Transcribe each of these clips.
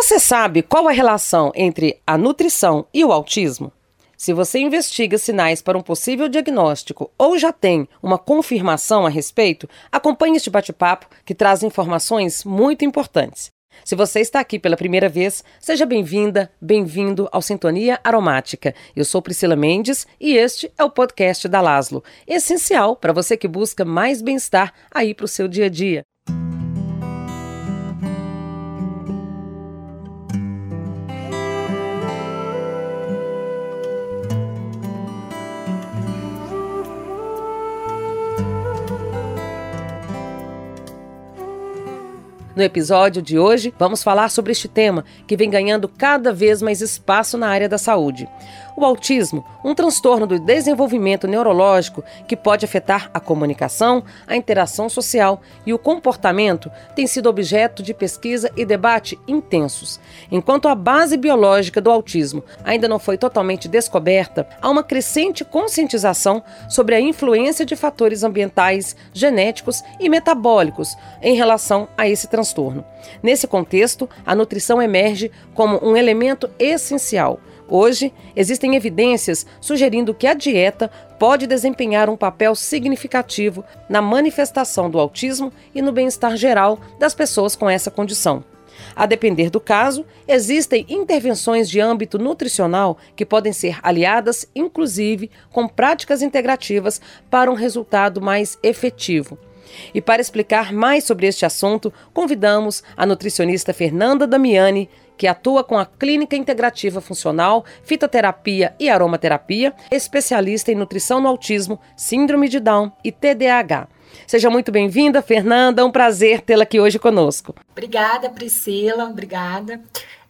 Você sabe qual a relação entre a nutrição e o autismo? Se você investiga sinais para um possível diagnóstico ou já tem uma confirmação a respeito, acompanhe este bate-papo que traz informações muito importantes. Se você está aqui pela primeira vez, seja bem-vinda, bem-vindo ao Sintonia Aromática. Eu sou Priscila Mendes e este é o podcast da Laslo, essencial para você que busca mais bem-estar aí para o seu dia a dia. No episódio de hoje, vamos falar sobre este tema que vem ganhando cada vez mais espaço na área da saúde. O autismo, um transtorno do desenvolvimento neurológico que pode afetar a comunicação, a interação social e o comportamento, tem sido objeto de pesquisa e debate intensos. Enquanto a base biológica do autismo ainda não foi totalmente descoberta, há uma crescente conscientização sobre a influência de fatores ambientais, genéticos e metabólicos em relação a esse transtorno. Nesse contexto, a nutrição emerge como um elemento essencial Hoje, existem evidências sugerindo que a dieta pode desempenhar um papel significativo na manifestação do autismo e no bem-estar geral das pessoas com essa condição. A depender do caso, existem intervenções de âmbito nutricional que podem ser aliadas, inclusive, com práticas integrativas para um resultado mais efetivo. E para explicar mais sobre este assunto, convidamos a nutricionista Fernanda Damiani, que atua com a Clínica Integrativa Funcional, Fitoterapia e Aromaterapia, especialista em nutrição no autismo, síndrome de Down e TDAH. Seja muito bem-vinda, Fernanda. É um prazer tê-la aqui hoje conosco. Obrigada, Priscila. Obrigada.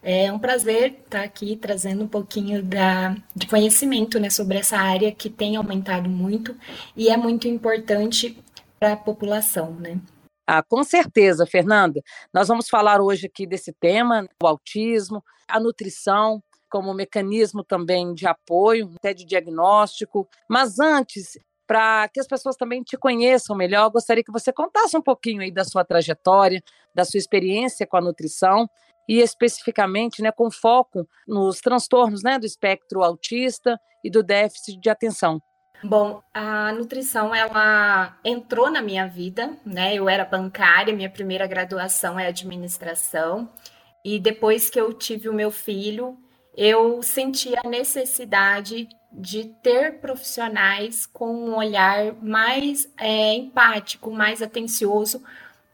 É um prazer estar aqui trazendo um pouquinho da, de conhecimento né, sobre essa área que tem aumentado muito e é muito importante para a população, né? Ah, com certeza, Fernanda. Nós vamos falar hoje aqui desse tema, o autismo, a nutrição como mecanismo também de apoio, até de diagnóstico. Mas antes, para que as pessoas também te conheçam melhor, gostaria que você contasse um pouquinho aí da sua trajetória, da sua experiência com a nutrição e especificamente, né, com foco nos transtornos, né, do espectro autista e do déficit de atenção. Bom, a nutrição ela entrou na minha vida, né? Eu era bancária, minha primeira graduação é administração, e depois que eu tive o meu filho, eu senti a necessidade de ter profissionais com um olhar mais é, empático, mais atencioso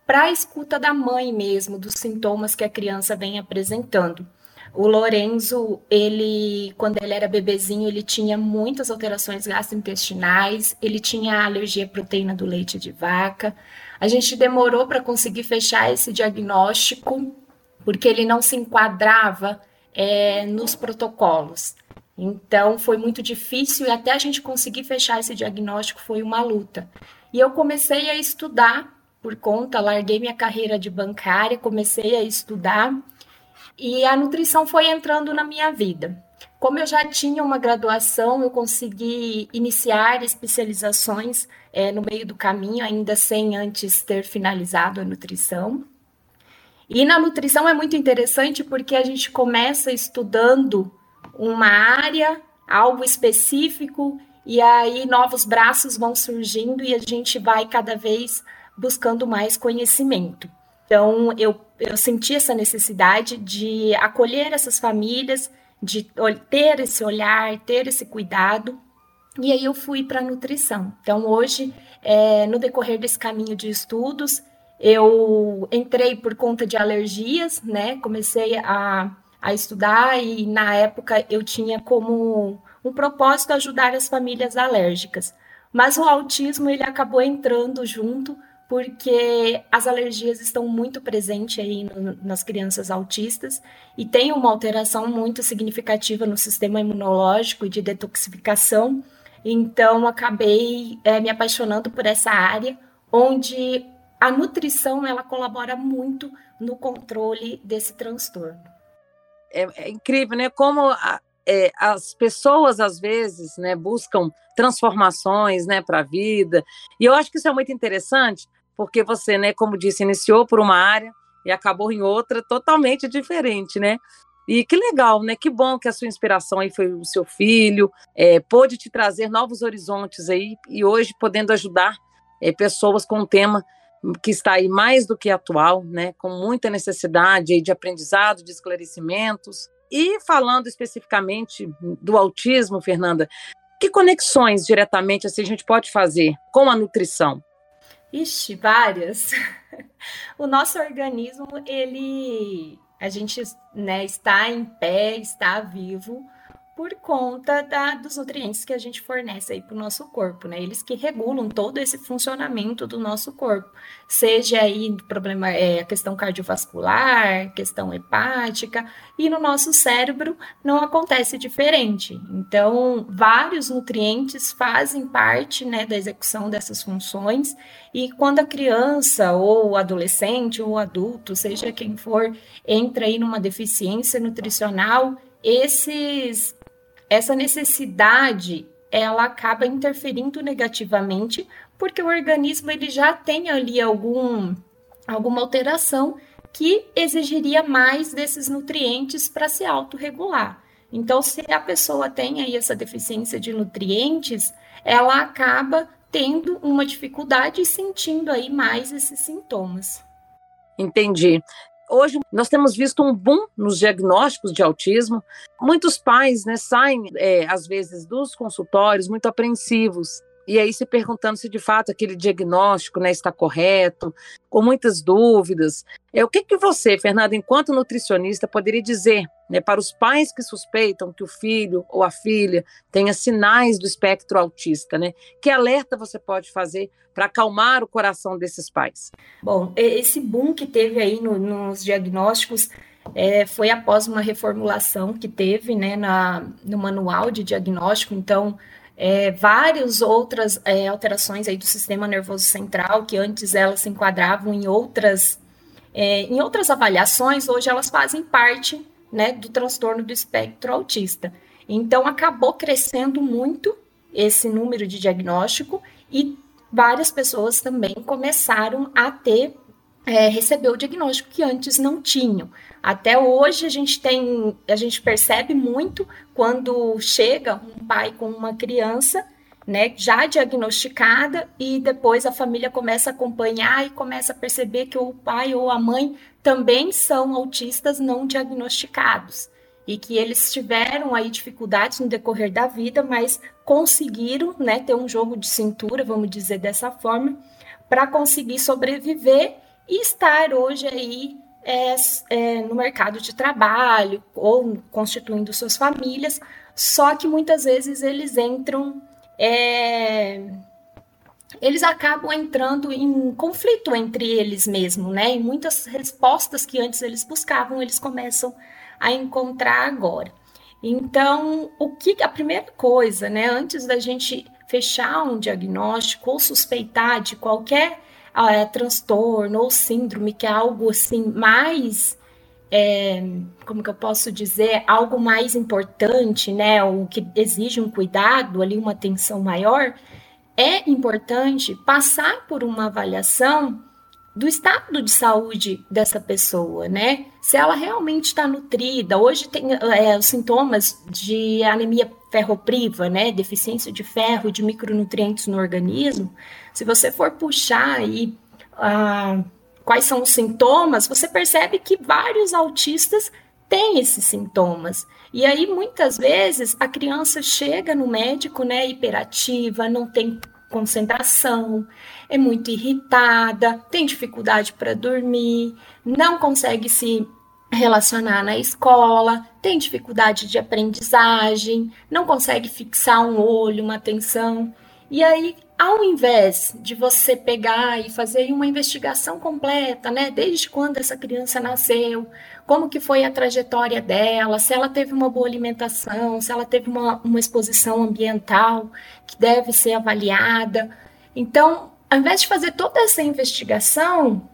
para a escuta da mãe mesmo, dos sintomas que a criança vem apresentando. O Lorenzo, ele, quando ele era bebezinho, ele tinha muitas alterações gastrointestinais, ele tinha alergia à proteína do leite de vaca. A gente demorou para conseguir fechar esse diagnóstico, porque ele não se enquadrava é, nos protocolos. Então, foi muito difícil e até a gente conseguir fechar esse diagnóstico foi uma luta. E eu comecei a estudar por conta, larguei minha carreira de bancária, comecei a estudar e a nutrição foi entrando na minha vida. Como eu já tinha uma graduação, eu consegui iniciar especializações é, no meio do caminho, ainda sem antes ter finalizado a nutrição. E na nutrição é muito interessante porque a gente começa estudando uma área, algo específico, e aí novos braços vão surgindo e a gente vai cada vez buscando mais conhecimento. Então, eu, eu senti essa necessidade de acolher essas famílias, de ter esse olhar, ter esse cuidado. E aí eu fui para a nutrição. Então, hoje, é, no decorrer desse caminho de estudos, eu entrei por conta de alergias, né? Comecei a, a estudar e, na época, eu tinha como um propósito ajudar as famílias alérgicas. Mas o autismo, ele acabou entrando junto porque as alergias estão muito presentes aí no, nas crianças autistas e tem uma alteração muito significativa no sistema imunológico e de detoxificação. Então, acabei é, me apaixonando por essa área, onde a nutrição ela colabora muito no controle desse transtorno. É, é incrível, né? Como a, é, as pessoas às vezes, né, buscam transformações, né, para a vida. E eu acho que isso é muito interessante, porque você, né, como disse, iniciou por uma área e acabou em outra totalmente diferente, né? E que legal, né? Que bom que a sua inspiração aí foi o seu filho, é, pôde te trazer novos horizontes aí e hoje podendo ajudar é, pessoas com um tema que está aí mais do que atual, né? Com muita necessidade de aprendizado, de esclarecimentos. E falando especificamente do autismo, Fernanda, que conexões diretamente assim, a gente pode fazer com a nutrição? Ixi, várias. O nosso organismo, ele a gente né, está em pé, está vivo por conta da, dos nutrientes que a gente fornece aí para o nosso corpo, né? Eles que regulam todo esse funcionamento do nosso corpo, seja aí problema é a questão cardiovascular, questão hepática, e no nosso cérebro não acontece diferente. Então, vários nutrientes fazem parte, né, da execução dessas funções, e quando a criança ou adolescente ou adulto, seja quem for, entra aí numa deficiência nutricional, esses essa necessidade ela acaba interferindo negativamente porque o organismo ele já tem ali algum alguma alteração que exigiria mais desses nutrientes para se autorregular. Então, se a pessoa tem aí essa deficiência de nutrientes, ela acaba tendo uma dificuldade e sentindo aí mais esses sintomas. Entendi. Hoje nós temos visto um boom nos diagnósticos de autismo. Muitos pais né, saem, é, às vezes, dos consultórios muito apreensivos e aí se perguntando se de fato aquele diagnóstico né, está correto, com muitas dúvidas. É, o que, que você, Fernanda, enquanto nutricionista, poderia dizer né, para os pais que suspeitam que o filho ou a filha tenha sinais do espectro autista? Né? Que alerta você pode fazer para acalmar o coração desses pais? Bom, esse boom que teve aí no, nos diagnósticos é, foi após uma reformulação que teve né, na, no manual de diagnóstico, então é, várias outras é, alterações aí do sistema nervoso central, que antes elas se enquadravam em outras, é, em outras avaliações, hoje elas fazem parte né, do transtorno do espectro autista. Então, acabou crescendo muito esse número de diagnóstico e várias pessoas também começaram a ter é, receber o diagnóstico que antes não tinham. Até hoje a gente tem, a gente percebe muito quando chega um pai com uma criança, né, já diagnosticada e depois a família começa a acompanhar e começa a perceber que o pai ou a mãe também são autistas não diagnosticados e que eles tiveram aí dificuldades no decorrer da vida, mas conseguiram, né, ter um jogo de cintura, vamos dizer dessa forma, para conseguir sobreviver e estar hoje aí é, é, no mercado de trabalho ou constituindo suas famílias, só que muitas vezes eles entram, é, eles acabam entrando em conflito entre eles mesmos, né? E muitas respostas que antes eles buscavam, eles começam a encontrar agora. Então, o que a primeira coisa, né, antes da gente fechar um diagnóstico ou suspeitar de qualquer é, transtorno ou síndrome, que é algo assim mais, é, como que eu posso dizer, algo mais importante, né, o que exige um cuidado ali, uma atenção maior, é importante passar por uma avaliação do estado de saúde dessa pessoa, né? Se ela realmente está nutrida. Hoje tem é, os sintomas de anemia ferropriva, né? Deficiência de ferro, de micronutrientes no organismo. Se você for puxar aí ah, quais são os sintomas, você percebe que vários autistas têm esses sintomas. E aí, muitas vezes, a criança chega no médico, né, hiperativa, não tem concentração, é muito irritada, tem dificuldade para dormir, não consegue se relacionar na escola, tem dificuldade de aprendizagem, não consegue fixar um olho, uma atenção. E aí, ao invés de você pegar e fazer uma investigação completa, né, desde quando essa criança nasceu, como que foi a trajetória dela, se ela teve uma boa alimentação, se ela teve uma, uma exposição ambiental que deve ser avaliada. Então, ao invés de fazer toda essa investigação,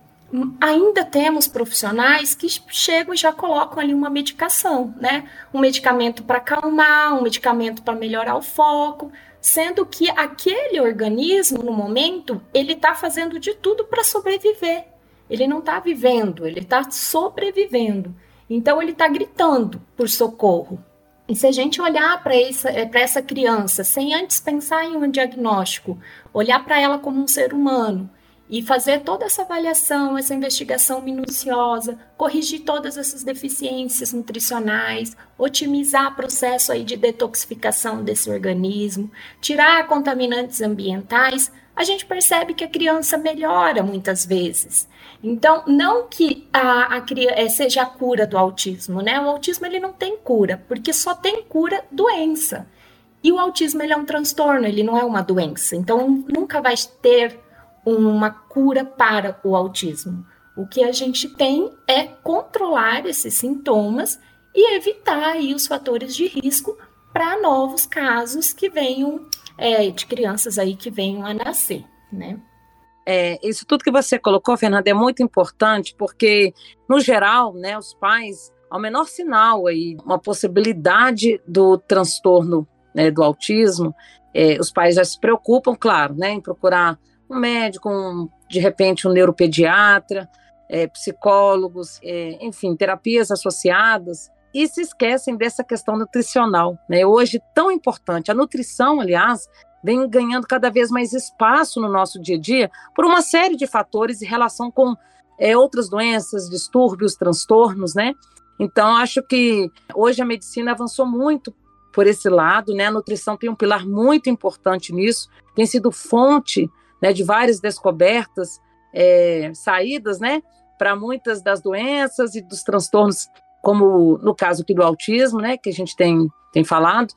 ainda temos profissionais que chegam e já colocam ali uma medicação, né? Um medicamento para acalmar, um medicamento para melhorar o foco, sendo que aquele organismo, no momento, ele está fazendo de tudo para sobreviver. ele não está vivendo, ele está sobrevivendo. Então ele está gritando por socorro. E se a gente olhar para essa, eh, essa criança sem antes pensar em um diagnóstico, olhar para ela como um ser humano e fazer toda essa avaliação, essa investigação minuciosa, corrigir todas essas deficiências nutricionais, otimizar o processo aí de detoxificação desse organismo, tirar contaminantes ambientais, a gente percebe que a criança melhora muitas vezes. Então, não que a, a eh, seja a cura do autismo, né? O autismo ele não tem cura, porque só tem cura doença. E o autismo ele é um transtorno, ele não é uma doença. Então, nunca vai ter uma cura para o autismo. O que a gente tem é controlar esses sintomas e evitar aí os fatores de risco para novos casos que venham é, de crianças aí que venham a nascer, né? É, isso tudo que você colocou, Fernanda, é muito importante, porque, no geral, né, os pais, ao menor sinal aí, uma possibilidade do transtorno né, do autismo, é, os pais já se preocupam, claro, né, em procurar um médico, um, de repente um neuropediatra, é, psicólogos, é, enfim, terapias associadas, e se esquecem dessa questão nutricional, né? Hoje tão importante, a nutrição, aliás, vem ganhando cada vez mais espaço no nosso dia a dia por uma série de fatores em relação com é, outras doenças, distúrbios, transtornos, né? Então, acho que hoje a medicina avançou muito por esse lado, né? A nutrição tem um pilar muito importante nisso, tem sido fonte né, de várias descobertas, é, saídas, né, para muitas das doenças e dos transtornos, como no caso aqui do autismo, né, que a gente tem, tem falado.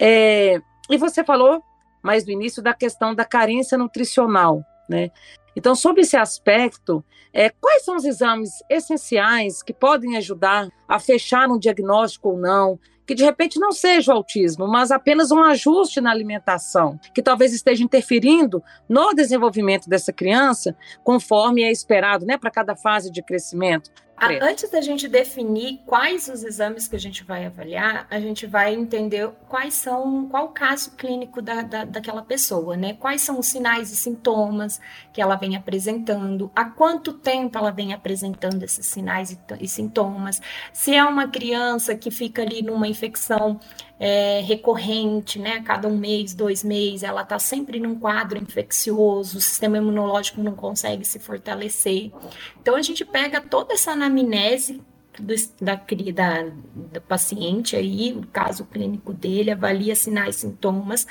É, e você falou mais no início da questão da carência nutricional, né? Então, sobre esse aspecto, é, quais são os exames essenciais que podem ajudar a fechar um diagnóstico ou não? Que de repente não seja o autismo, mas apenas um ajuste na alimentação, que talvez esteja interferindo no desenvolvimento dessa criança, conforme é esperado, né, para cada fase de crescimento. Antes da gente definir quais os exames que a gente vai avaliar, a gente vai entender quais são, qual o caso clínico da, da, daquela pessoa, né? Quais são os sinais e sintomas que ela vem apresentando, há quanto tempo ela vem apresentando esses sinais e, e sintomas, se é uma criança que fica ali numa infecção é, recorrente, né? Cada um mês, dois meses, ela está sempre num quadro infeccioso, o sistema imunológico não consegue se fortalecer. Então a gente pega toda essa anamnese do, da, da, do paciente aí, o caso clínico dele, avalia sinais, sintomas.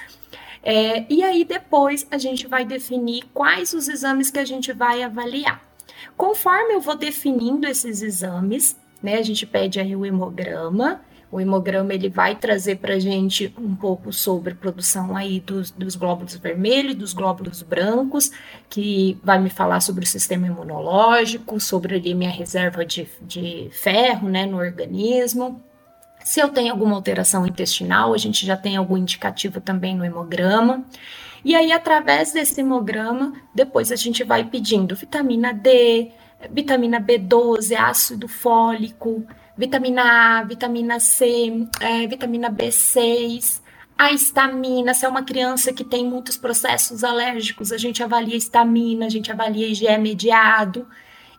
É, e aí depois a gente vai definir quais os exames que a gente vai avaliar. Conforme eu vou definindo esses exames, né, a gente pede aí o hemograma, o hemograma ele vai trazer para a gente um pouco sobre produção aí dos, dos glóbulos vermelhos, dos glóbulos brancos, que vai me falar sobre o sistema imunológico, sobre ali minha reserva de, de ferro né, no organismo. Se eu tenho alguma alteração intestinal, a gente já tem algum indicativo também no hemograma. E aí, através desse hemograma, depois a gente vai pedindo vitamina D, vitamina B12, ácido fólico, vitamina A, vitamina C, é, vitamina B6, a estamina, se é uma criança que tem muitos processos alérgicos, a gente avalia estamina, a gente avalia IgE mediado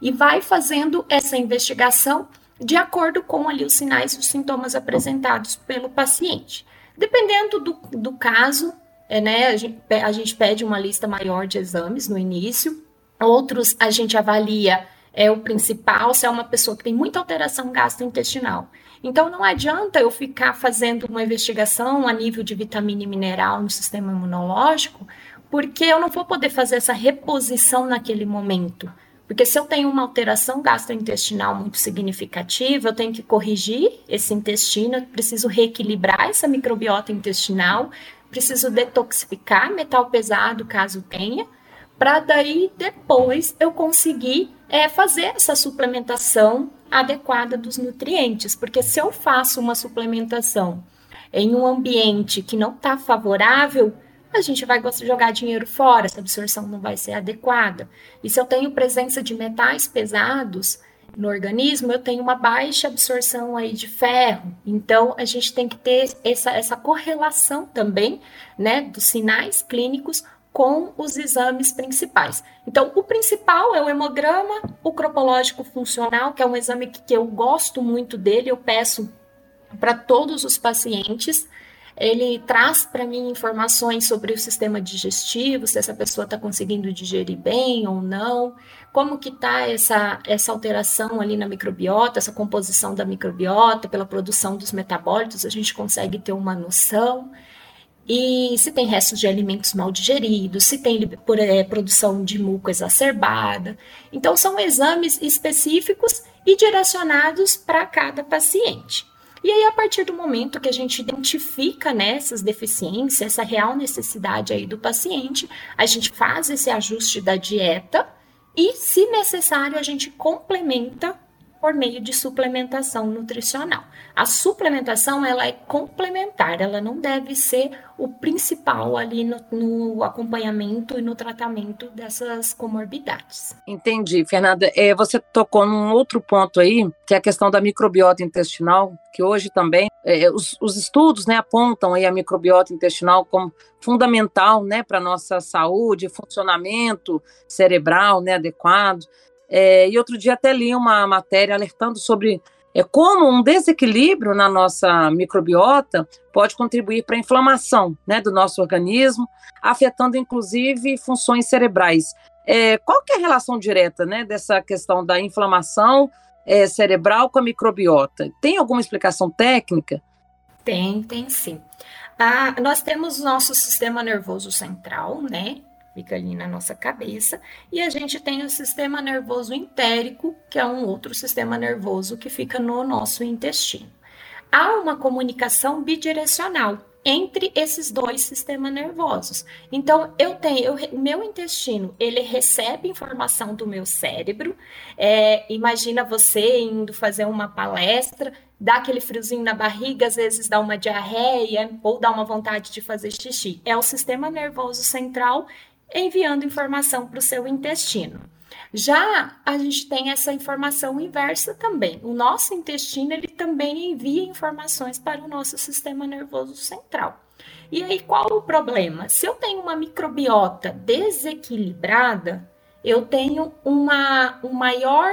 e vai fazendo essa investigação de acordo com ali os sinais e os sintomas apresentados pelo paciente. Dependendo do, do caso, é, né, a gente, a gente pede uma lista maior de exames no início, outros a gente avalia é o principal se é uma pessoa que tem muita alteração gastrointestinal. Então, não adianta eu ficar fazendo uma investigação a nível de vitamina e mineral no sistema imunológico, porque eu não vou poder fazer essa reposição naquele momento. Porque se eu tenho uma alteração gastrointestinal muito significativa, eu tenho que corrigir esse intestino, preciso reequilibrar essa microbiota intestinal, preciso detoxificar metal pesado, caso tenha, para daí depois eu conseguir é, fazer essa suplementação adequada dos nutrientes, porque se eu faço uma suplementação em um ambiente que não está favorável, a gente vai jogar dinheiro fora, essa absorção não vai ser adequada. E se eu tenho presença de metais pesados no organismo, eu tenho uma baixa absorção aí de ferro. Então, a gente tem que ter essa, essa correlação também, né, dos sinais clínicos com os exames principais. Então, o principal é o hemograma, o cropológico funcional, que é um exame que, eu gosto muito dele, eu peço para todos os pacientes. Ele traz para mim informações sobre o sistema digestivo, se essa pessoa está conseguindo digerir bem ou não, como que está essa, essa alteração ali na microbiota, essa composição da microbiota, pela produção dos metabólitos, a gente consegue ter uma noção. E se tem restos de alimentos mal digeridos, se tem por, é, produção de muco exacerbada. Então, são exames específicos e direcionados para cada paciente. E aí, a partir do momento que a gente identifica né, essas deficiências, essa real necessidade aí do paciente, a gente faz esse ajuste da dieta e, se necessário, a gente complementa por meio de suplementação nutricional. A suplementação ela é complementar, ela não deve ser o principal ali no, no acompanhamento e no tratamento dessas comorbidades. Entendi, Fernanda. É, você tocou num outro ponto aí, que é a questão da microbiota intestinal, que hoje também é, os, os, estudos né, apontam aí a microbiota intestinal como fundamental né, para a nossa saúde, funcionamento cerebral né, adequado. É, e outro dia até li uma matéria alertando sobre é, como um desequilíbrio na nossa microbiota pode contribuir para a inflamação né, do nosso organismo, afetando inclusive funções cerebrais. É, qual que é a relação direta né, dessa questão da inflamação é, cerebral com a microbiota? Tem alguma explicação técnica? Tem, tem sim. Ah, nós temos o nosso sistema nervoso central, né? Fica ali na nossa cabeça, e a gente tem o sistema nervoso entérico, que é um outro sistema nervoso que fica no nosso intestino. Há uma comunicação bidirecional entre esses dois sistemas nervosos. Então, eu tenho, o meu intestino, ele recebe informação do meu cérebro. É, imagina você indo fazer uma palestra, dá aquele friozinho na barriga, às vezes dá uma diarreia ou dá uma vontade de fazer xixi. É o sistema nervoso central enviando informação para o seu intestino. Já a gente tem essa informação inversa também. O nosso intestino ele também envia informações para o nosso sistema nervoso central. E aí qual o problema? Se eu tenho uma microbiota desequilibrada, eu tenho uma, um maior,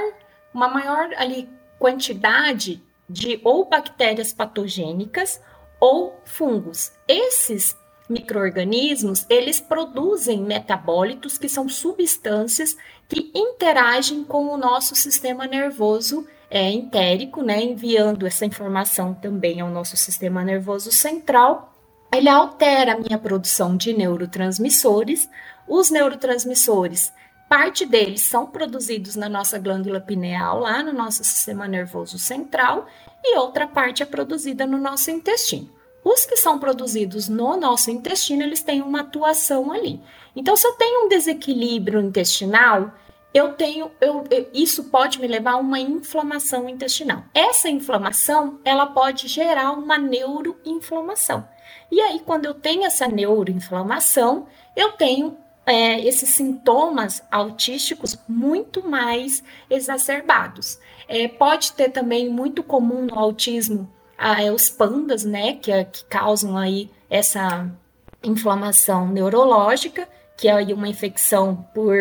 uma maior ali quantidade de ou bactérias patogênicas ou fungos. Esses microorganismos, eles produzem metabólitos, que são substâncias que interagem com o nosso sistema nervoso é, entérico, né, enviando essa informação também ao nosso sistema nervoso central. Ele altera a minha produção de neurotransmissores. Os neurotransmissores, parte deles são produzidos na nossa glândula pineal, lá no nosso sistema nervoso central, e outra parte é produzida no nosso intestino. Os que são produzidos no nosso intestino, eles têm uma atuação ali. Então, se eu tenho um desequilíbrio intestinal, eu tenho, eu, eu, isso pode me levar a uma inflamação intestinal. Essa inflamação, ela pode gerar uma neuroinflamação. E aí, quando eu tenho essa neuroinflamação, eu tenho é, esses sintomas autísticos muito mais exacerbados. É, pode ter também muito comum no autismo é os pandas, né, que, é, que causam aí essa inflamação neurológica, que é aí uma infecção por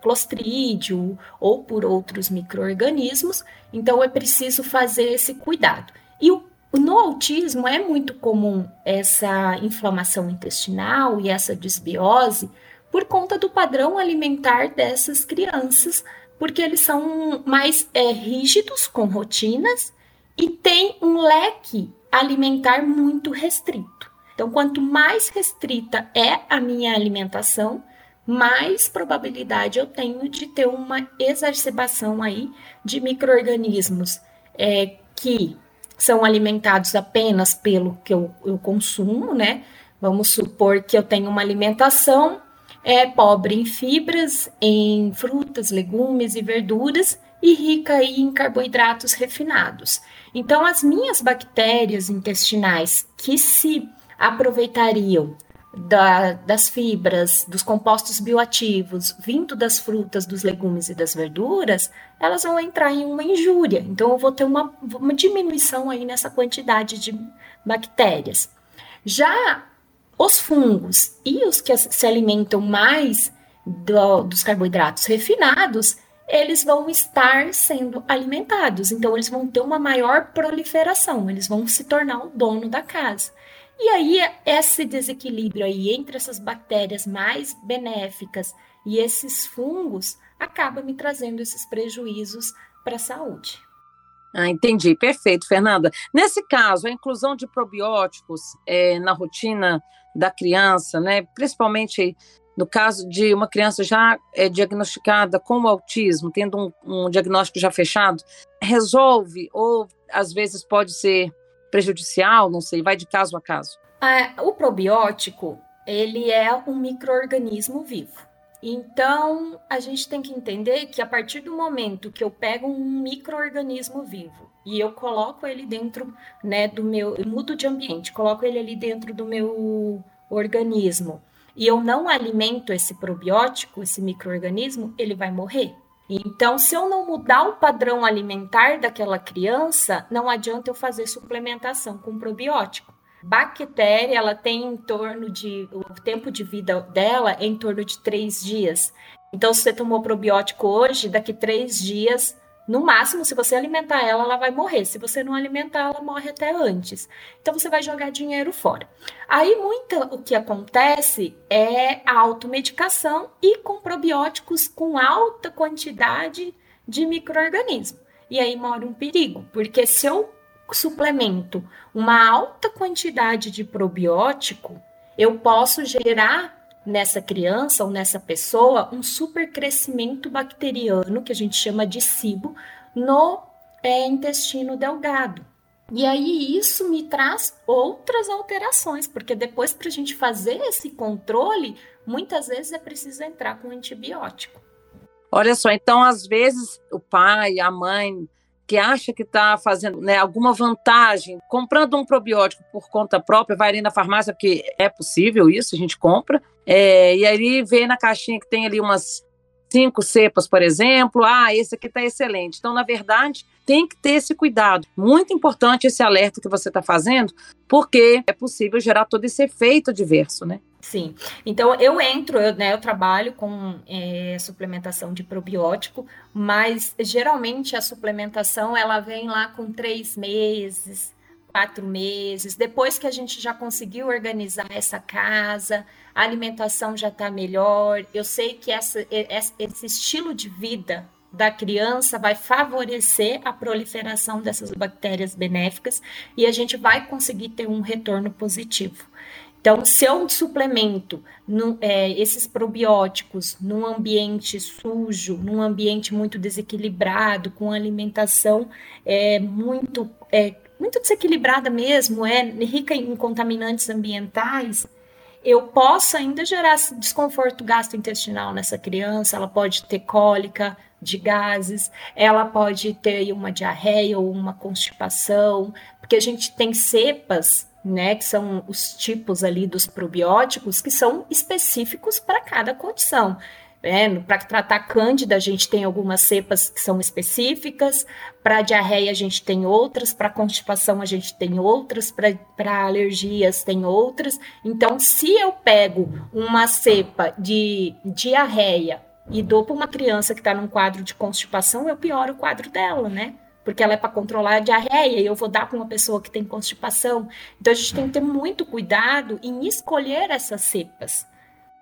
clostrídio ou por outros micro-organismos, então é preciso fazer esse cuidado. E o, no autismo é muito comum essa inflamação intestinal e essa desbiose por conta do padrão alimentar dessas crianças, porque eles são mais é, rígidos com rotinas e tem um leque alimentar muito restrito. Então, quanto mais restrita é a minha alimentação, mais probabilidade eu tenho de ter uma exacerbação aí de micro-organismos é, que são alimentados apenas pelo que eu, eu, consumo, né? Vamos supor que eu tenho uma alimentação é, pobre em fibras, em frutas, legumes e verduras e rica em carboidratos refinados. Então, as minhas bactérias intestinais que se aproveitariam da, das fibras, dos compostos bioativos, vindo das frutas, dos legumes e das verduras, elas vão entrar em uma injúria. Então, eu vou ter uma, uma diminuição aí nessa quantidade de bactérias. Já Os fungos e os que se alimentam mais do, dos carboidratos refinados, eles vão estar sendo alimentados. Então, eles vão ter uma maior proliferação, eles vão se tornar o dono da casa. E aí, esse desequilíbrio aí entre essas bactérias mais benéficas e esses fungos acaba me trazendo esses prejuízos para a saúde. Ah, entendi, perfeito, Fernanda. Nesse caso, a inclusão de probióticos é, na rotina da criança, né, principalmente no caso de uma criança já é, diagnosticada com autismo, tendo um, um diagnóstico já fechado, resolve ou às vezes pode ser prejudicial, não sei, vai de caso a caso. É, o probiótico, ele é um microorganismo vivo. Então, a gente tem que entender que a partir do momento que eu pego um microorganismo vivo e eu coloco ele dentro, né, do meu, eu mudo de ambiente, coloco ele ali dentro do meu organismo, e eu não alimento esse probiótico, esse microorganismo, ele vai morrer. Então, se eu não mudar o padrão alimentar daquela criança, não adianta eu fazer suplementação com probiótico. Bactéria, ela tem em torno de. O tempo de vida dela é em torno de três dias. Então, se você tomou probiótico hoje, daqui três dias no máximo, se você alimentar ela, ela vai morrer. Se você não alimentar, ela morre até antes. Então você vai jogar dinheiro fora. Aí muita o que acontece é a automedicação e com probióticos com alta quantidade de microorganismo. E aí mora um perigo, porque se eu suplemento uma alta quantidade de probiótico, eu posso gerar nessa criança ou nessa pessoa um supercrescimento bacteriano, que a gente chama de SIBO, no é, intestino delgado. E aí isso me traz outras alterações, porque depois para a gente fazer esse controle, muitas vezes é preciso entrar com antibiótico. Olha só, então às vezes o pai, a mãe que acha que está fazendo né, alguma vantagem comprando um probiótico por conta própria, vai ali na farmácia, porque é possível isso, a gente compra, é, e aí vê na caixinha que tem ali umas cinco cepas, por exemplo, ah, esse aqui está excelente. Então, na verdade, tem que ter esse cuidado. Muito importante esse alerta que você está fazendo, porque é possível gerar todo esse efeito adverso, né? Sim. Então eu entro, eu, né, eu trabalho com é, suplementação de probiótico, mas geralmente a suplementação ela vem lá com três meses, quatro meses, depois que a gente já conseguiu organizar essa casa, a alimentação já está melhor. Eu sei que essa, esse estilo de vida da criança vai favorecer a proliferação dessas bactérias benéficas e a gente vai conseguir ter um retorno positivo. Então, se eu suplemento no, é, esses probióticos num ambiente sujo, num ambiente muito desequilibrado, com alimentação é, muito, é, muito desequilibrada mesmo, é rica em contaminantes ambientais, eu posso ainda gerar desconforto gastrointestinal nessa criança, ela pode ter cólica de gases, ela pode ter uma diarreia ou uma constipação, porque a gente tem cepas né, que são os tipos ali dos probióticos que são específicos para cada condição. É, para tratar cândida, a gente tem algumas cepas que são específicas, para diarreia a gente tem outras, para constipação a gente tem outras, para alergias tem outras. Então, se eu pego uma cepa de diarreia e dou para uma criança que está num quadro de constipação, eu pioro o quadro dela, né? porque ela é para controlar a diarreia e eu vou dar para uma pessoa que tem constipação. Então a gente tem que ter muito cuidado em escolher essas cepas.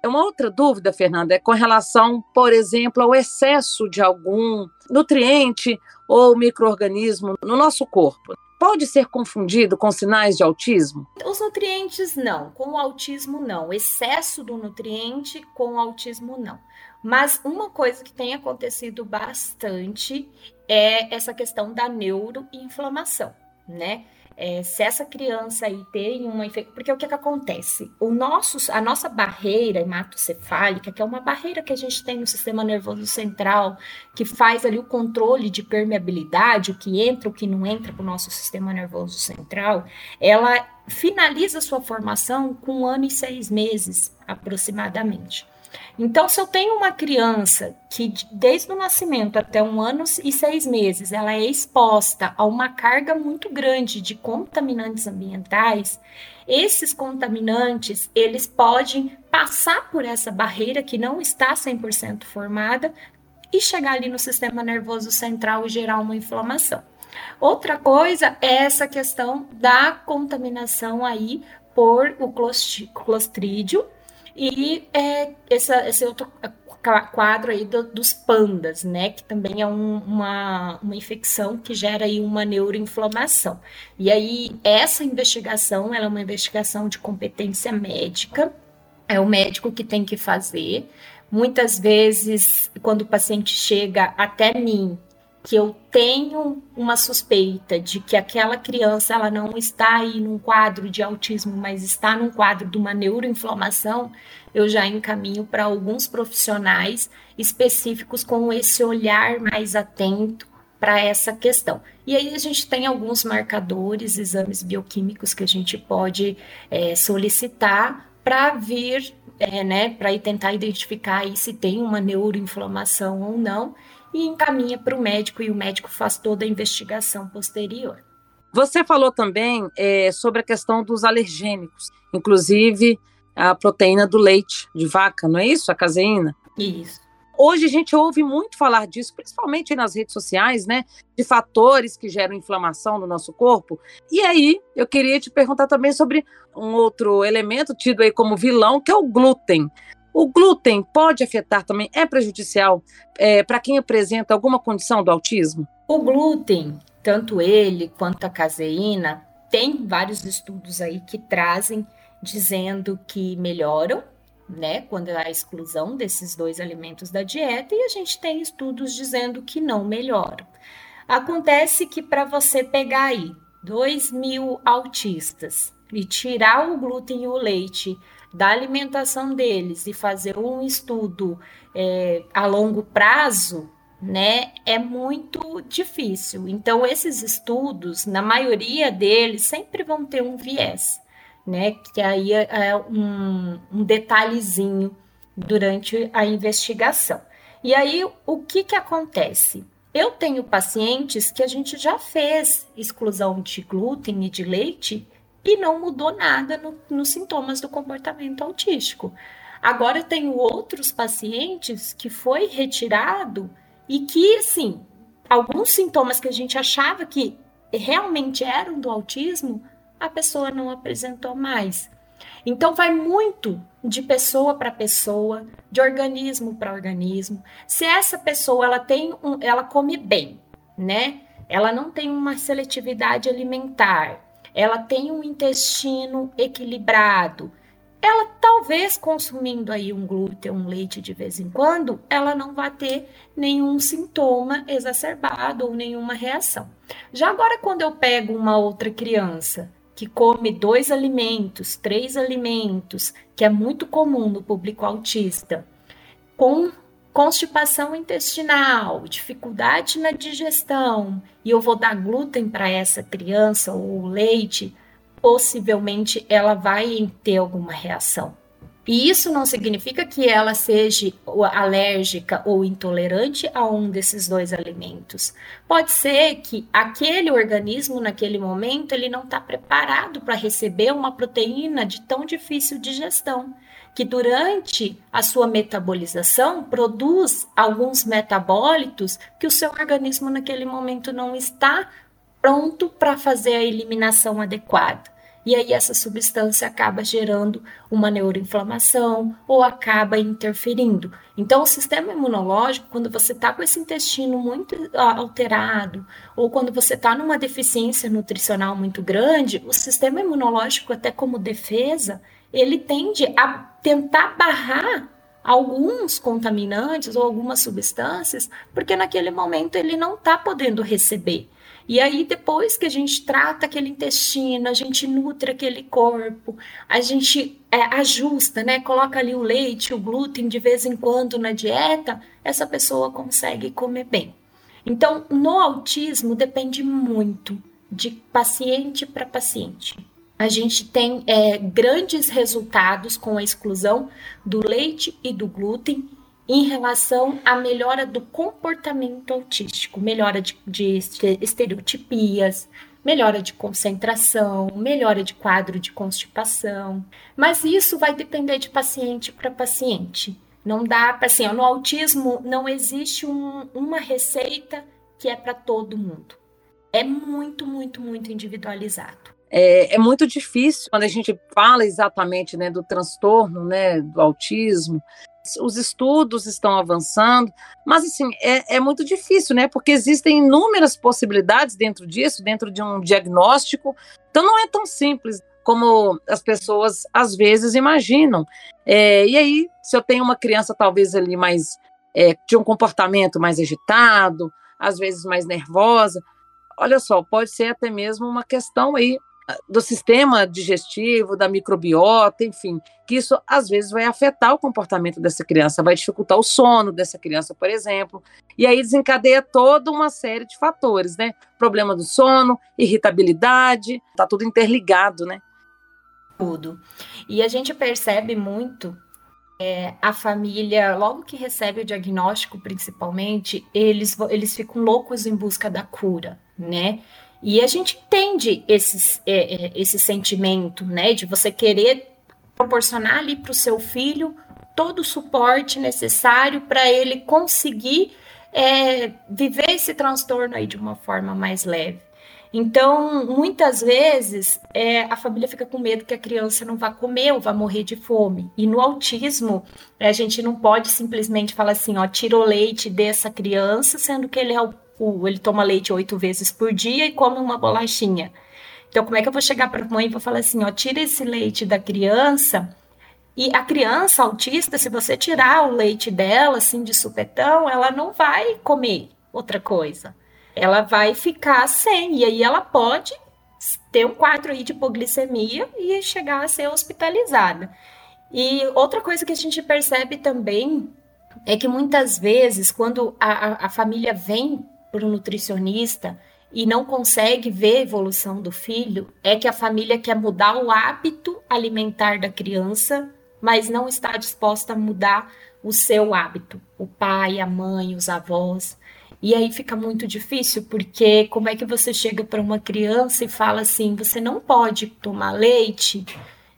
Uma outra dúvida, Fernanda, é com relação, por exemplo, ao excesso de algum nutriente ou microorganismo no nosso corpo. Pode ser confundido com sinais de autismo? Os nutrientes não, com o autismo não. Excesso do nutriente com o autismo não. Mas uma coisa que tem acontecido bastante é essa questão da neuroinflamação, né? É, se essa criança aí tem uma infecção, porque o que, que acontece? O nosso, a nossa barreira hematocefálica, que é uma barreira que a gente tem no sistema nervoso central, que faz ali o controle de permeabilidade, o que entra, o que não entra para o nosso sistema nervoso central, ela finaliza sua formação com um ano e seis meses, aproximadamente. Então, se eu tenho uma criança que desde o nascimento até um ano e seis meses ela é exposta a uma carga muito grande de contaminantes ambientais, esses contaminantes eles podem passar por essa barreira que não está 100% formada e chegar ali no sistema nervoso central e gerar uma inflamação. Outra coisa é essa questão da contaminação aí por o clostrídio e é, essa, esse outro quadro aí do, dos pandas, né, que também é um, uma, uma infecção que gera aí uma neuroinflamação. E aí essa investigação, ela é uma investigação de competência médica, é o médico que tem que fazer. Muitas vezes, quando o paciente chega até mim que eu tenho uma suspeita de que aquela criança ela não está aí num quadro de autismo, mas está num quadro de uma neuroinflamação, eu já encaminho para alguns profissionais específicos com esse olhar mais atento para essa questão. E aí a gente tem alguns marcadores, exames bioquímicos que a gente pode é, solicitar para vir, é, né, para tentar identificar se tem uma neuroinflamação ou não e encaminha para o médico e o médico faz toda a investigação posterior. Você falou também é, sobre a questão dos alergênicos, inclusive a proteína do leite de vaca, não é isso? A caseína? Isso. Hoje a gente ouve muito falar disso, principalmente nas redes sociais, né? De fatores que geram inflamação no nosso corpo. E aí, eu queria te perguntar também sobre um outro elemento tido aí como vilão, que é o glúten. O glúten pode afetar também, é prejudicial é, para quem apresenta alguma condição do autismo? O glúten, tanto ele quanto a caseína, tem vários estudos aí que trazem dizendo que melhoram, né, quando há exclusão desses dois alimentos da dieta, e a gente tem estudos dizendo que não melhoram. Acontece que para você pegar aí 2 mil autistas e tirar o glúten e o leite da alimentação deles e fazer um estudo é, a longo prazo, né, é muito difícil. Então, esses estudos, na maioria deles, sempre vão ter um viés, né, que aí é, é um, um detalhezinho durante a investigação. E aí, o que que acontece? Eu tenho pacientes que a gente já fez exclusão de glúten e de leite e não mudou nada no, nos sintomas do comportamento autístico. Agora eu tenho outros pacientes que foi retirado e que, assim, alguns sintomas que a gente achava que realmente eram do autismo, a pessoa não apresentou mais. Então vai muito de pessoa para pessoa, de organismo para organismo. Se essa pessoa ela tem um, ela come bem, né? Ela não tem uma seletividade alimentar, ela tem um intestino equilibrado. Ela talvez consumindo aí um glúten, um leite de vez em quando, ela não vai ter nenhum sintoma exacerbado ou nenhuma reação. Já agora, quando eu pego uma outra criança que come dois alimentos, três alimentos, que é muito comum no público autista, com constipação intestinal, dificuldade na digestão, e eu vou dar glúten para essa criança ou leite, possivelmente ela vai ter alguma reação. E isso não significa que ela seja alérgica ou intolerante a um desses dois alimentos. Pode ser que aquele organismo, naquele momento, ele não está preparado para receber uma proteína de tão difícil digestão que durante a sua metabolização produz alguns metabólitos que o seu organismo naquele momento não está pronto para fazer a eliminação adequada. E aí essa substância acaba gerando uma neuroinflamação ou acaba interferindo. Então, o sistema imunológico, quando você está com esse intestino muito alterado, ou quando você está numa deficiência nutricional muito grande, o sistema imunológico, até como defesa, ele tende a tentar barrar alguns contaminantes ou algumas substâncias, porque naquele momento ele não está podendo receber. E aí, depois que a gente trata aquele intestino, a gente nutre aquele corpo, a gente é, ajusta, né? Coloca ali o leite, o glúten de vez em quando na dieta, essa pessoa consegue comer bem. Então, no autismo depende muito de paciente para paciente. A gente tem é, grandes resultados com a exclusão do leite e do glúten em relação à melhora do comportamento autístico, melhora de, de estereotipias, melhora de concentração, melhora de quadro de constipação. Mas isso vai depender de paciente para paciente. Não dá para assim, no autismo não existe um, uma receita que é para todo mundo. É muito, muito, muito individualizado. É, é, muito difícil quando a gente fala exatamente né, do transtorno, né, do autismo. Os estudos estão avançando, mas assim é, é muito difícil, né? Porque existem inúmeras possibilidades dentro disso, dentro de um diagnóstico. Então não é tão simples como as pessoas às vezes imaginam. É, e aí, se eu tenho uma criança talvez ali mais é, de um comportamento mais agitado, às vezes mais nervosa, olha só, pode ser até mesmo uma questão aí do sistema digestivo, da microbiota, enfim, que isso às vezes vai afetar o comportamento dessa criança, vai dificultar o sono dessa criança, por exemplo, e aí desencadeia toda uma série de fatores, né? Problema do sono, irritabilidade, tá tudo interligado, né? Tudo. E a gente percebe muito é, a família, logo que recebe o diagnóstico, principalmente, eles, eles ficam loucos em busca da cura, né? E a gente entende esses, é, é, esse sentimento, né, de você querer proporcionar ali para o seu filho todo o suporte necessário para ele conseguir é, viver esse transtorno aí de uma forma mais leve. Então, muitas vezes, é, a família fica com medo que a criança não vá comer ou vá morrer de fome. E no autismo, a gente não pode simplesmente falar assim, ó, tira o leite dessa criança, sendo que ele é ele toma leite oito vezes por dia e come uma bolachinha. Então, como é que eu vou chegar para a mãe e vou falar assim, ó, tira esse leite da criança e a criança autista, se você tirar o leite dela, assim, de supetão, ela não vai comer outra coisa. Ela vai ficar sem, e aí ela pode ter um quadro aí de hipoglicemia e chegar a ser hospitalizada. E outra coisa que a gente percebe também é que muitas vezes, quando a, a família vem para o nutricionista e não consegue ver a evolução do filho, é que a família quer mudar o hábito alimentar da criança, mas não está disposta a mudar o seu hábito, o pai, a mãe, os avós. E aí fica muito difícil, porque como é que você chega para uma criança e fala assim: você não pode tomar leite,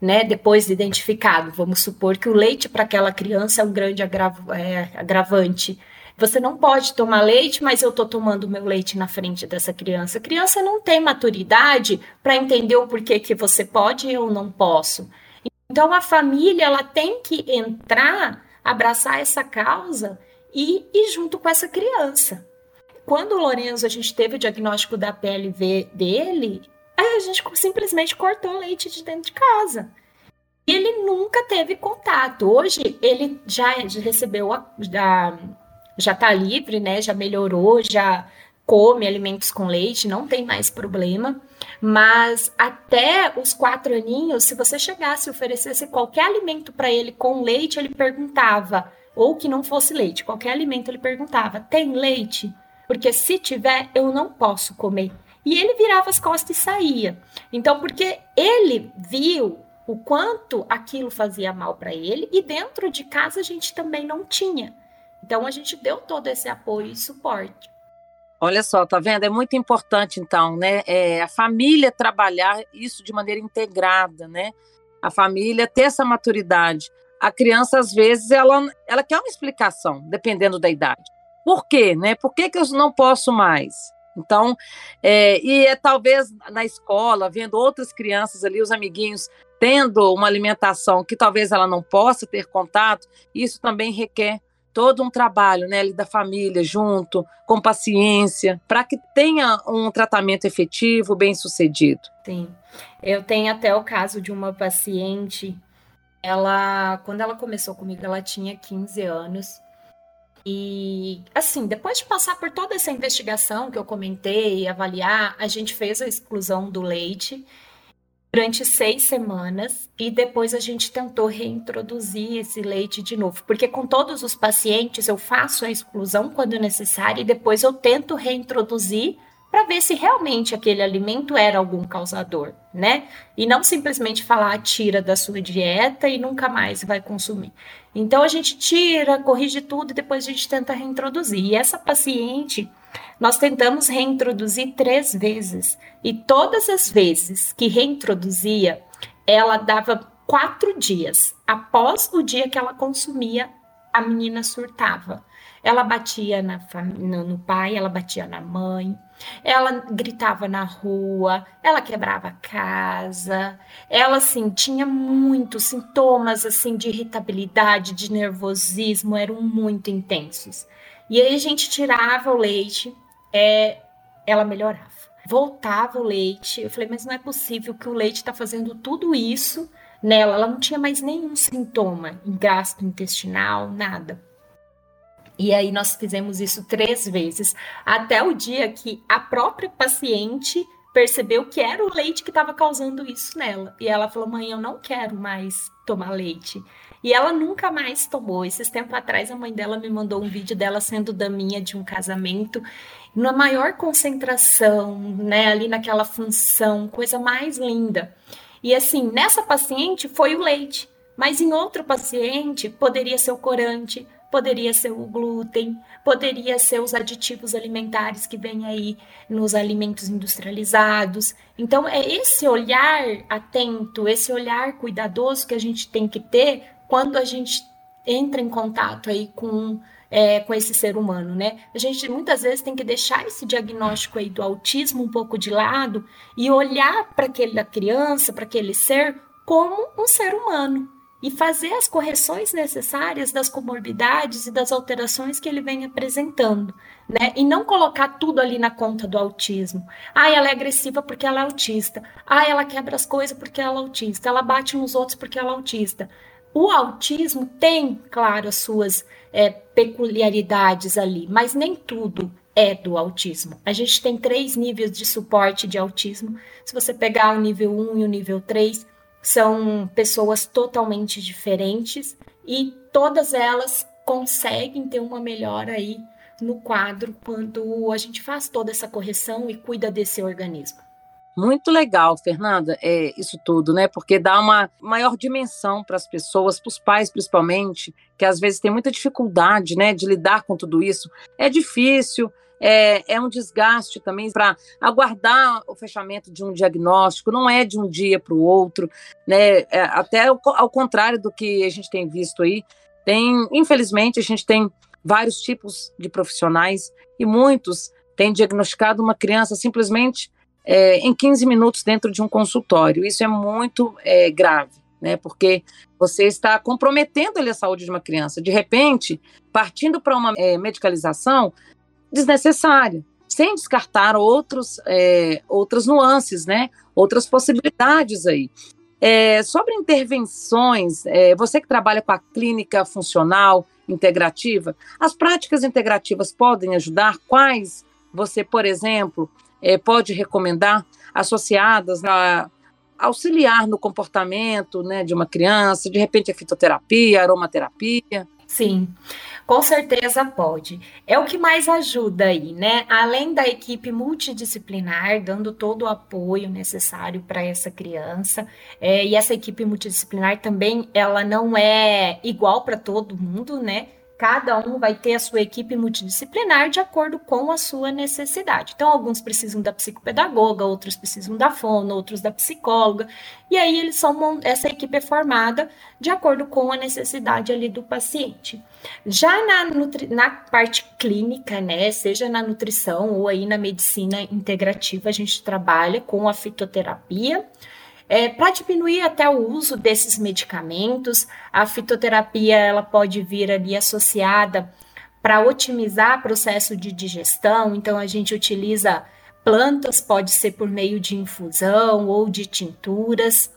né? Depois de identificado, vamos supor que o leite para aquela criança é um grande agravo, é, agravante. Você não pode tomar leite, mas eu estou tomando meu leite na frente dessa criança. A criança não tem maturidade para entender o porquê que você pode e eu não posso. Então a família ela tem que entrar, abraçar essa causa e ir junto com essa criança. Quando o Lorenzo a gente teve o diagnóstico da PLV dele, a gente simplesmente cortou o leite de dentro de casa. Ele nunca teve contato. Hoje ele já recebeu a, já já está livre, né? Já melhorou, já come alimentos com leite, não tem mais problema. Mas até os quatro aninhos, se você chegasse e oferecesse qualquer alimento para ele com leite, ele perguntava, ou que não fosse leite, qualquer alimento ele perguntava: tem leite? Porque se tiver, eu não posso comer. E ele virava as costas e saía. Então, porque ele viu o quanto aquilo fazia mal para ele, e dentro de casa a gente também não tinha. Então a gente deu todo esse apoio e suporte. Olha só, tá vendo? É muito importante, então, né? É, a família trabalhar isso de maneira integrada, né? A família ter essa maturidade. A criança, às vezes, ela, ela quer uma explicação, dependendo da idade. Por quê, né? Por que, que eu não posso mais? Então, é, e é talvez na escola, vendo outras crianças ali, os amiguinhos, tendo uma alimentação que talvez ela não possa ter contato, isso também requer todo um trabalho né, da família junto, com paciência, para que tenha um tratamento efetivo, bem sucedido. Sim. Eu tenho até o caso de uma paciente, ela, quando ela começou comigo, ela tinha 15 anos. E assim, depois de passar por toda essa investigação que eu comentei, avaliar, a gente fez a exclusão do leite durante seis semanas e depois a gente tentou reintroduzir esse leite de novo, porque com todos os pacientes eu faço a exclusão quando necessário e depois eu tento reintroduzir para ver se realmente aquele alimento era algum causador, né? E não simplesmente falar tira da sua dieta e nunca mais vai consumir. Então a gente tira, corrige tudo e depois a gente tenta reintroduzir. E essa paciente, nós tentamos reintroduzir três vezes. E todas as vezes que reintroduzia, ela dava quatro dias após o dia que ela consumia, a menina surtava. Ela batia na, no, pai, ela batia na mãe, ela gritava na rua, ela quebrava a casa, ela assim tinha muitos sintomas assim de irritabilidade, de nervosismo, eram muito intensos. E aí a gente tirava o leite, é, ela melhorava. Voltava o leite, eu falei, mas não é possível que o leite está fazendo tudo isso nela. Ela não tinha mais nenhum sintoma, gasto intestinal, nada. E aí nós fizemos isso três vezes, até o dia que a própria paciente percebeu que era o leite que estava causando isso nela. E ela falou: mãe, eu não quero mais tomar leite. E ela nunca mais tomou. Esses tempos atrás, a mãe dela me mandou um vídeo dela sendo daminha de um casamento, na maior concentração, né, ali naquela função, coisa mais linda. E assim, nessa paciente foi o leite, mas em outro paciente poderia ser o corante, poderia ser o glúten, poderia ser os aditivos alimentares que vêm aí nos alimentos industrializados. Então, é esse olhar atento, esse olhar cuidadoso que a gente tem que ter quando a gente entra em contato aí com é, com esse ser humano, né? A gente muitas vezes tem que deixar esse diagnóstico aí do autismo um pouco de lado e olhar para aquela criança, para aquele ser, como um ser humano e fazer as correções necessárias das comorbidades e das alterações que ele vem apresentando, né? E não colocar tudo ali na conta do autismo. Ah, ela é agressiva porque ela é autista. Ah, ela quebra as coisas porque ela é autista. Ela bate nos outros porque ela é autista. O autismo tem, claro, as suas é, peculiaridades ali, mas nem tudo é do autismo. A gente tem três níveis de suporte de autismo. Se você pegar o nível 1 e o nível 3, são pessoas totalmente diferentes e todas elas conseguem ter uma melhora aí no quadro quando a gente faz toda essa correção e cuida desse organismo. Muito legal, Fernanda, é isso tudo, né? Porque dá uma maior dimensão para as pessoas, para os pais principalmente, que às vezes têm muita dificuldade, né, de lidar com tudo isso. É difícil, é, é um desgaste também para aguardar o fechamento de um diagnóstico, não é de um dia para o outro, né? É, até ao, ao contrário do que a gente tem visto aí, tem, infelizmente, a gente tem vários tipos de profissionais e muitos têm diagnosticado uma criança simplesmente é, em 15 minutos dentro de um consultório. Isso é muito é, grave, né? Porque você está comprometendo a saúde de uma criança. De repente, partindo para uma é, medicalização, desnecessária, sem descartar outros, é, outras nuances, né? outras possibilidades aí. É, sobre intervenções, é, você que trabalha com a clínica funcional integrativa, as práticas integrativas podem ajudar? Quais você, por exemplo, é, pode recomendar associadas a auxiliar no comportamento né, de uma criança, de repente a fitoterapia, aromaterapia? Sim. Com certeza pode. É o que mais ajuda aí, né? Além da equipe multidisciplinar, dando todo o apoio necessário para essa criança, é, e essa equipe multidisciplinar também, ela não é igual para todo mundo, né? Cada um vai ter a sua equipe multidisciplinar de acordo com a sua necessidade. Então, alguns precisam da psicopedagoga, outros precisam da fono, outros da psicóloga. E aí, eles são essa equipe é formada de acordo com a necessidade ali do paciente. Já na, na parte clínica, né, seja na nutrição ou aí na medicina integrativa, a gente trabalha com a fitoterapia, é, para diminuir até o uso desses medicamentos, a fitoterapia ela pode vir ali associada para otimizar o processo de digestão, então a gente utiliza plantas, pode ser por meio de infusão ou de tinturas.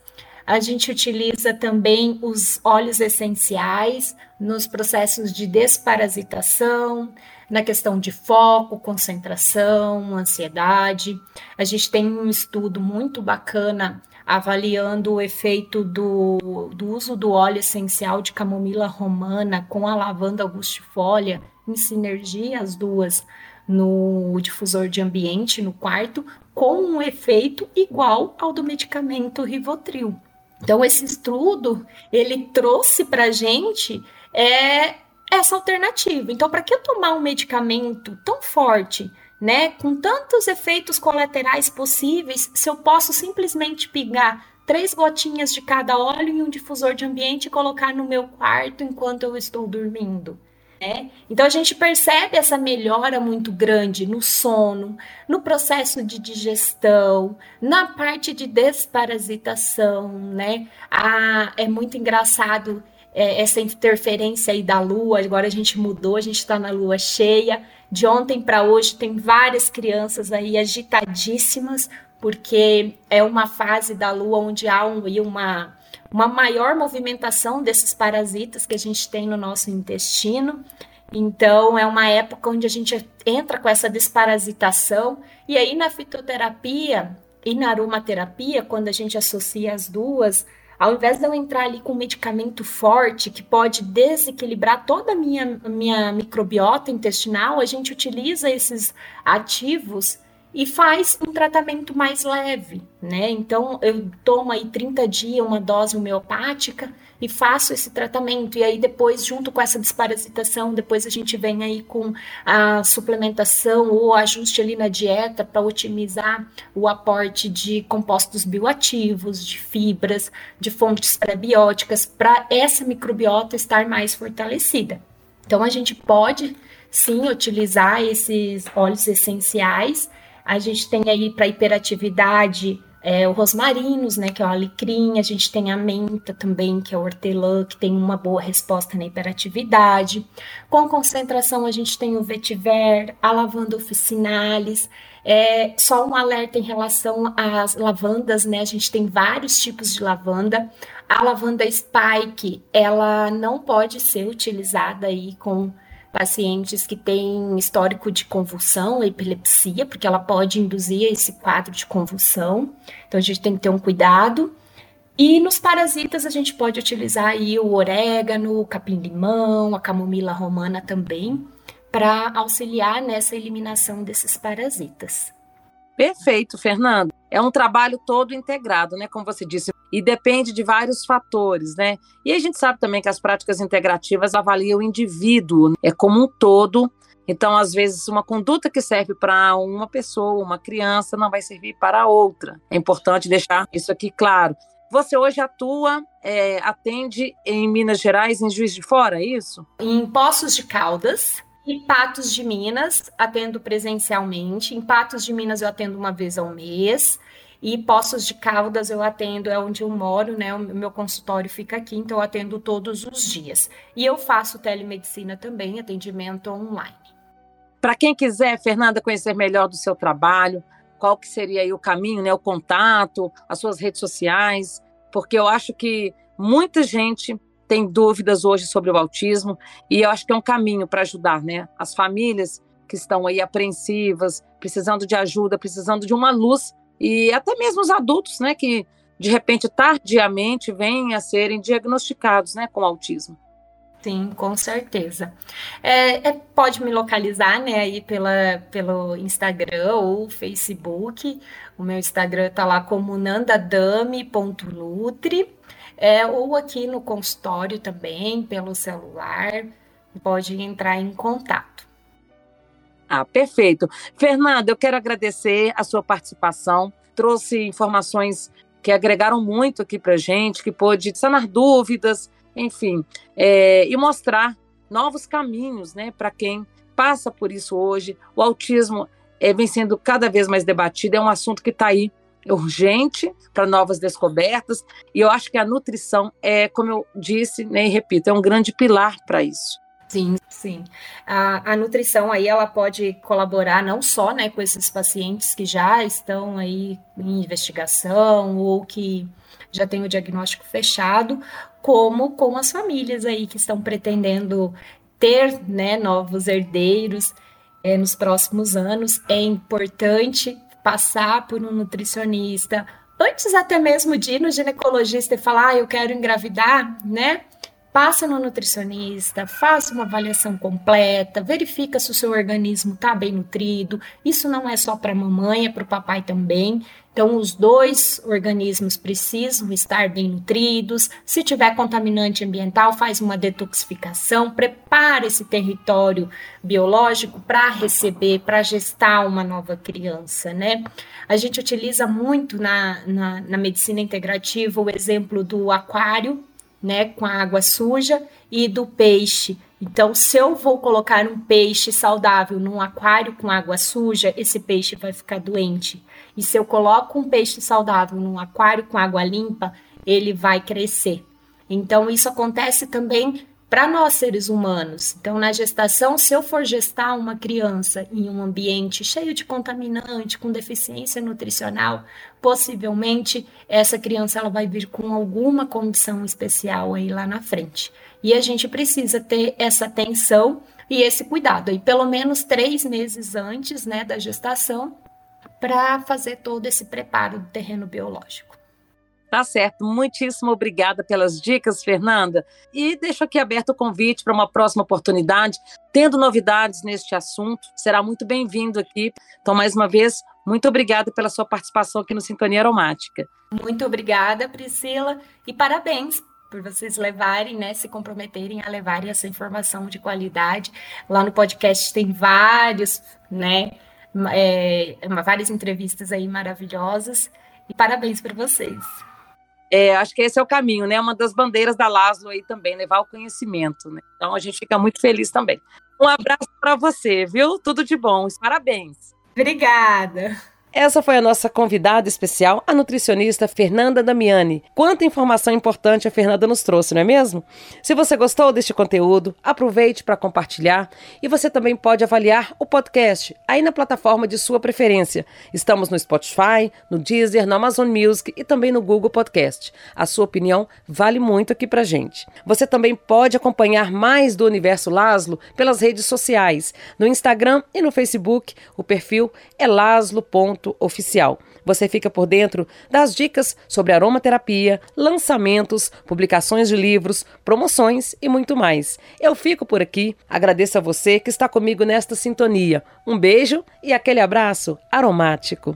A gente utiliza também os óleos essenciais nos processos de desparasitação, na questão de foco, concentração, ansiedade. A gente tem um estudo muito bacana avaliando o efeito do, do uso do óleo essencial de camomila romana com a lavanda angustifolia, em sinergia as duas, no difusor de ambiente no quarto, com um efeito igual ao do medicamento Rivotril. Então, esse estudo, ele trouxe para gente é, essa alternativa. Então, para que tomar um medicamento tão forte, né, com tantos efeitos colaterais possíveis, se eu posso simplesmente pegar três gotinhas de cada óleo em um difusor de ambiente e colocar no meu quarto enquanto eu estou dormindo? Né? Então a gente percebe essa melhora muito grande no sono, no processo de digestão, na parte de desparasitação, né? Ah, é muito engraçado é, essa interferência aí da lua. Agora a gente mudou, a gente está na lua cheia. De ontem para hoje tem várias crianças aí agitadíssimas, porque é uma fase da lua onde há um, uma uma maior movimentação desses parasitas que a gente tem no nosso intestino. Então, é uma época onde a gente entra com essa desparasitação. E aí, na fitoterapia e na aromaterapia, quando a gente associa as duas, ao invés de eu entrar ali com um medicamento forte que pode desequilibrar toda a minha, minha microbiota intestinal, a gente utiliza esses ativos e faz um tratamento mais leve, né? Então, eu tomo aí 30 dias uma dose homeopática e faço esse tratamento. E aí, depois, junto com essa desparasitação, depois a gente vem aí com a suplementação ou ajuste ali na dieta para otimizar o aporte de compostos bioativos, de fibras, de fontes prebióticas, para essa microbiota estar mais fortalecida. Então, a gente pode sim utilizar esses óleos essenciais a gente tem aí para hiperatividade é, o rosmarinos, né, que é o alecrim, a gente tem a menta também, que é o hortelã, que tem uma boa resposta na hiperatividade. Com concentração, a gente tem o vetiver, a lavanda officinalis, é, só um alerta em relação às lavandas, né, a gente tem vários tipos de lavanda. A lavanda spike, ela não pode ser utilizada aí com pacientes que têm histórico de convulsão, epilepsia, porque ela pode induzir esse quadro de convulsão. Então a gente tem que ter um cuidado. E nos parasitas a gente pode utilizar aí o orégano, o capim-limão, a camomila romana também, para auxiliar nessa eliminação desses parasitas. Perfeito, Fernando. É um trabalho todo integrado, né? Como você disse, e depende de vários fatores, né? E a gente sabe também que as práticas integrativas avaliam o indivíduo é como um todo. Então, às vezes, uma conduta que serve para uma pessoa, uma criança, não vai servir para outra. É importante deixar isso aqui claro. Você hoje atua, é, atende em Minas Gerais, em Juiz de Fora, é isso? Em Poços de Caldas, em Patos de Minas, atendo presencialmente. Em Patos de Minas, eu atendo uma vez ao mês. E Poços de Caldas eu atendo, é onde eu moro, né? O meu consultório fica aqui, então eu atendo todos os dias. E eu faço telemedicina também, atendimento online. Para quem quiser, Fernanda, conhecer melhor do seu trabalho, qual que seria aí o caminho, né? O contato, as suas redes sociais, porque eu acho que muita gente tem dúvidas hoje sobre o autismo e eu acho que é um caminho para ajudar, né? As famílias que estão aí apreensivas, precisando de ajuda, precisando de uma luz e até mesmo os adultos, né, que de repente tardiamente vêm a serem diagnosticados, né, com autismo. Sim, com certeza. É, é, pode me localizar, né, aí pela, pelo Instagram ou Facebook. O meu Instagram tá lá como nandadame.nutri é, ou aqui no consultório também, pelo celular, pode entrar em contato. Ah, perfeito. Fernanda, eu quero agradecer a sua participação, trouxe informações que agregaram muito aqui para gente, que pôde sanar dúvidas, enfim, é, e mostrar novos caminhos, né, para quem passa por isso hoje. O autismo é, vem sendo cada vez mais debatido, é um assunto que está aí urgente para novas descobertas, e eu acho que a nutrição é, como eu disse né, e repito, é um grande pilar para isso. Sim, sim. A, a, nutrição aí ela pode colaborar não só né, com esses pacientes que já estão aí em investigação ou que já têm o diagnóstico fechado, como com as famílias aí que estão pretendendo ter né, novos herdeiros é, nos próximos anos. É importante passar por um nutricionista, antes até mesmo de ir no ginecologista e falar, ah, eu quero engravidar, né? passa no nutricionista, faça uma avaliação completa, verifica se o seu organismo está bem nutrido. Isso não é só para a mamãe, é para o papai também. Então, os dois organismos precisam estar bem nutridos. Se tiver contaminante ambiental, faz uma detoxificação, prepara esse território biológico para receber, para gestar uma nova criança, né? A gente utiliza muito na, na, na medicina integrativa o exemplo do aquário, né, com a água suja e do peixe. Então, se eu vou colocar um peixe saudável num aquário com água suja, esse peixe vai ficar doente. E se eu coloco um peixe saudável num aquário com água limpa, ele vai crescer. Então, isso acontece também para nós seres humanos. Então, na gestação, se eu for gestar uma criança em um ambiente cheio de contaminante, com deficiência nutricional, possivelmente essa criança ela vai vir com alguma condição especial aí lá na frente. E a gente precisa ter essa atenção e esse cuidado aí, pelo menos três meses antes, né, da gestação, para fazer todo esse preparo do terreno biológico. Tá certo. Muitíssimo obrigada pelas dicas, Fernanda. E deixo aqui aberto o convite para uma próxima oportunidade. Tendo novidades neste assunto, será muito bem-vindo aqui. Então, mais uma vez, muito obrigada pela sua participação aqui no Sintonia Aromática. Muito obrigada, Priscila, e parabéns por vocês levarem, né, se comprometerem a levarem essa informação de qualidade. Lá no podcast tem vários, né, é, várias entrevistas aí maravilhosas. E parabéns para vocês. É, acho que esse é o caminho, né? Uma das bandeiras da Laszlo aí também, levar o conhecimento, né? Então a gente fica muito feliz também. Um abraço para você, viu? Tudo de bom. Parabéns. Obrigada. Essa foi a nossa convidada especial, a nutricionista Fernanda Damiani. Quanta informação importante a Fernanda nos trouxe, não é mesmo? Se você gostou deste conteúdo, aproveite para compartilhar e você também pode avaliar o podcast aí na plataforma de sua preferência. Estamos no Spotify, no Deezer, no Amazon Music e também no Google Podcast. A sua opinião vale muito aqui pra gente. Você também pode acompanhar mais do Universo Laszlo pelas redes sociais, no Instagram e no Facebook. O perfil é laslo.com oficial. Você fica por dentro das dicas sobre aromaterapia, lançamentos, publicações de livros, promoções e muito mais. Eu fico por aqui, agradeço a você que está comigo nesta sintonia. Um beijo e aquele abraço aromático.